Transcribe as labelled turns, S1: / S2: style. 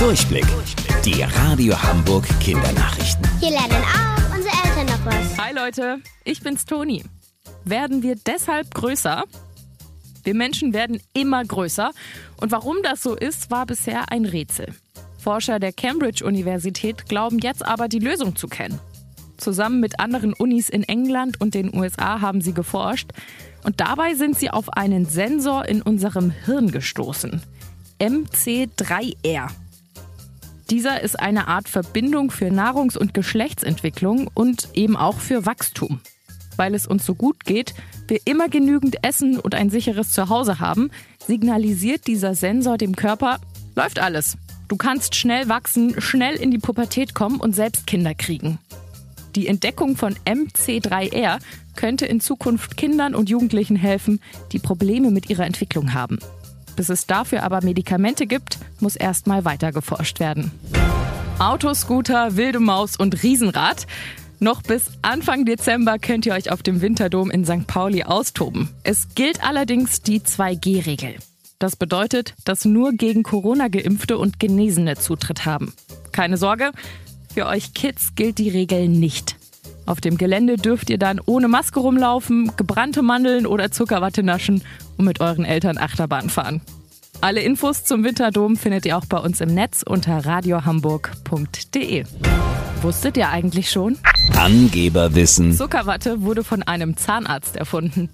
S1: Durchblick. Die Radio Hamburg Kindernachrichten.
S2: Hier lernen auch unsere Eltern noch was.
S3: Hi Leute, ich bin's Toni. Werden wir deshalb größer? Wir Menschen werden immer größer. Und warum das so ist, war bisher ein Rätsel. Forscher der Cambridge-Universität glauben jetzt aber die Lösung zu kennen. Zusammen mit anderen Unis in England und den USA haben sie geforscht. Und dabei sind sie auf einen Sensor in unserem Hirn gestoßen. MC3R. Dieser ist eine Art Verbindung für Nahrungs- und Geschlechtsentwicklung und eben auch für Wachstum. Weil es uns so gut geht, wir immer genügend Essen und ein sicheres Zuhause haben, signalisiert dieser Sensor dem Körper, läuft alles. Du kannst schnell wachsen, schnell in die Pubertät kommen und selbst Kinder kriegen. Die Entdeckung von MC3R könnte in Zukunft Kindern und Jugendlichen helfen, die Probleme mit ihrer Entwicklung haben. Bis es dafür aber Medikamente gibt, muss erstmal weiter geforscht werden. Autoscooter, wilde Maus und Riesenrad. Noch bis Anfang Dezember könnt ihr euch auf dem Winterdom in St. Pauli austoben. Es gilt allerdings die 2G-Regel. Das bedeutet, dass nur gegen Corona geimpfte und Genesene Zutritt haben. Keine Sorge, für euch Kids gilt die Regel nicht. Auf dem Gelände dürft ihr dann ohne Maske rumlaufen, gebrannte Mandeln oder Zuckerwatte naschen und mit euren Eltern Achterbahn fahren. Alle Infos zum Winterdom findet ihr auch bei uns im Netz unter radiohamburg.de. Wusstet ihr eigentlich schon?
S1: Angeberwissen.
S3: Zuckerwatte wurde von einem Zahnarzt erfunden.